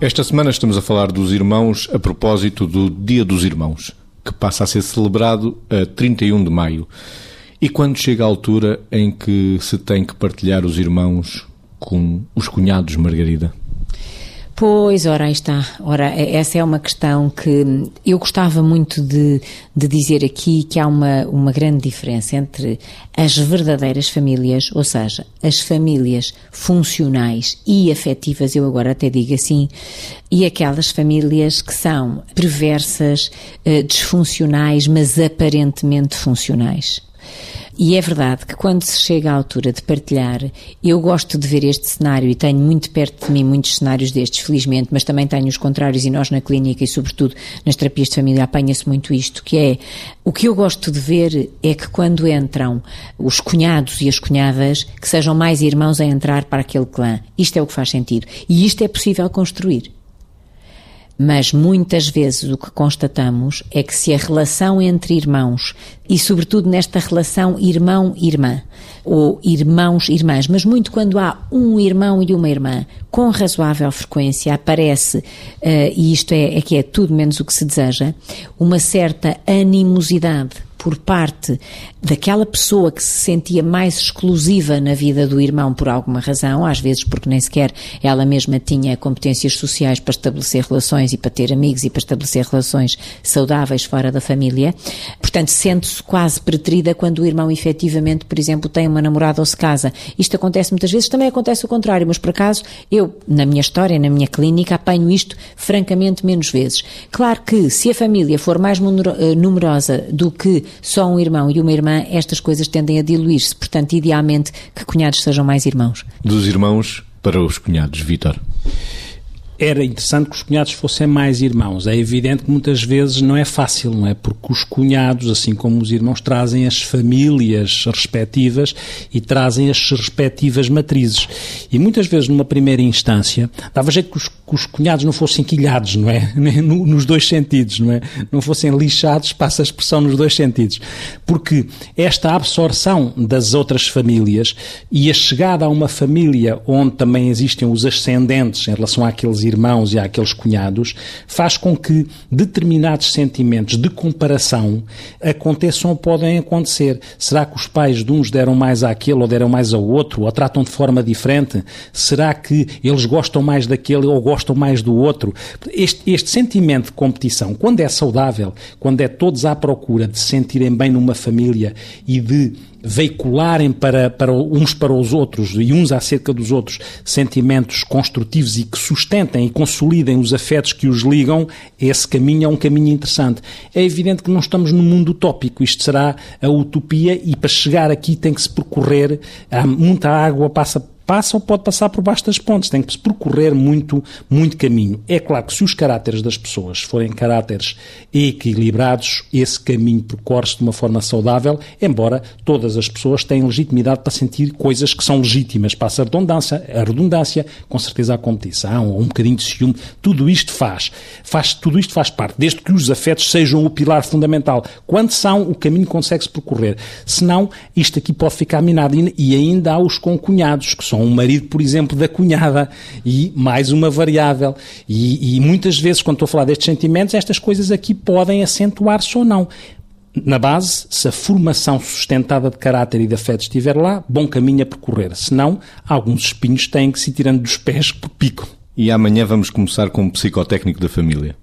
Esta semana estamos a falar dos irmãos a propósito do Dia dos Irmãos, que passa a ser celebrado a 31 de maio. E quando chega a altura em que se tem que partilhar os irmãos com os cunhados, Margarida? Pois, ora, aí está. Ora, essa é uma questão que eu gostava muito de, de dizer aqui que há uma, uma grande diferença entre as verdadeiras famílias, ou seja, as famílias funcionais e afetivas, eu agora até digo assim, e aquelas famílias que são perversas, eh, disfuncionais, mas aparentemente funcionais. E é verdade que quando se chega à altura de partilhar, eu gosto de ver este cenário e tenho muito perto de mim muitos cenários destes, felizmente, mas também tenho os contrários e nós na clínica e sobretudo nas terapias de família apanha-se muito isto, que é o que eu gosto de ver é que quando entram os cunhados e as cunhadas, que sejam mais irmãos a entrar para aquele clã. Isto é o que faz sentido. E isto é possível construir. Mas muitas vezes o que constatamos é que se a relação entre irmãos, e sobretudo nesta relação irmão-irmã, ou irmãos-irmãs, mas muito quando há um irmão e uma irmã, com razoável frequência aparece, uh, e isto é, é que é tudo menos o que se deseja, uma certa animosidade por parte daquela pessoa que se sentia mais exclusiva na vida do irmão por alguma razão, às vezes porque nem sequer ela mesma tinha competências sociais para estabelecer relações e para ter amigos e para estabelecer relações saudáveis fora da família. Portanto, sente-se quase preterida quando o irmão efetivamente, por exemplo, tem uma namorada ou se casa. Isto acontece muitas vezes, também acontece o contrário, mas por acaso eu, na minha história, na minha clínica, apanho isto francamente menos vezes. Claro que se a família for mais eh, numerosa do que só um irmão e uma irmã, estas coisas tendem a diluir-se. Portanto, idealmente, que cunhados sejam mais irmãos. Dos irmãos para os cunhados, Vítor era interessante que os cunhados fossem mais irmãos. É evidente que muitas vezes não é fácil, não é? Porque os cunhados, assim como os irmãos, trazem as famílias respectivas e trazem as respectivas matrizes. E muitas vezes, numa primeira instância, dava jeito que os, que os cunhados não fossem quilhados, não é? Nos dois sentidos, não é? Não fossem lixados, passa a expressão nos dois sentidos. Porque esta absorção das outras famílias e a chegada a uma família onde também existem os ascendentes em relação àqueles irmãos e àqueles cunhados, faz com que determinados sentimentos de comparação aconteçam ou podem acontecer. Será que os pais de uns deram mais àquele ou deram mais ao outro, ou tratam de forma diferente? Será que eles gostam mais daquele ou gostam mais do outro? Este, este sentimento de competição, quando é saudável, quando é todos à procura de se sentirem bem numa família e de veicularem para, para uns para os outros e uns acerca dos outros sentimentos construtivos e que sustentem e consolidem os afetos que os ligam, esse caminho é um caminho interessante. É evidente que não estamos num mundo utópico, isto será a utopia e para chegar aqui tem que se percorrer, muita água passa passa ou pode passar por baixo das pontes, tem que se percorrer muito, muito caminho. É claro que se os caráteres das pessoas forem caráteres equilibrados, esse caminho percorre-se de uma forma saudável, embora todas as pessoas tenham legitimidade para sentir coisas que são legítimas, passa a redundância, a redundância, com certeza a competição, um bocadinho de ciúme, tudo isto faz, faz, tudo isto faz parte, desde que os afetos sejam o pilar fundamental. Quando são, o caminho consegue-se percorrer. Senão, isto aqui pode ficar minado. E ainda há os concunhados, que são um marido, por exemplo, da cunhada e mais uma variável. E, e muitas vezes, quando estou a falar destes sentimentos, estas coisas aqui podem acentuar-se ou não. Na base, se a formação sustentada de caráter e de afeto estiver lá, bom caminho a percorrer. Senão, alguns espinhos têm que se ir tirando dos pés por pico. E amanhã vamos começar com um psicotécnico da família.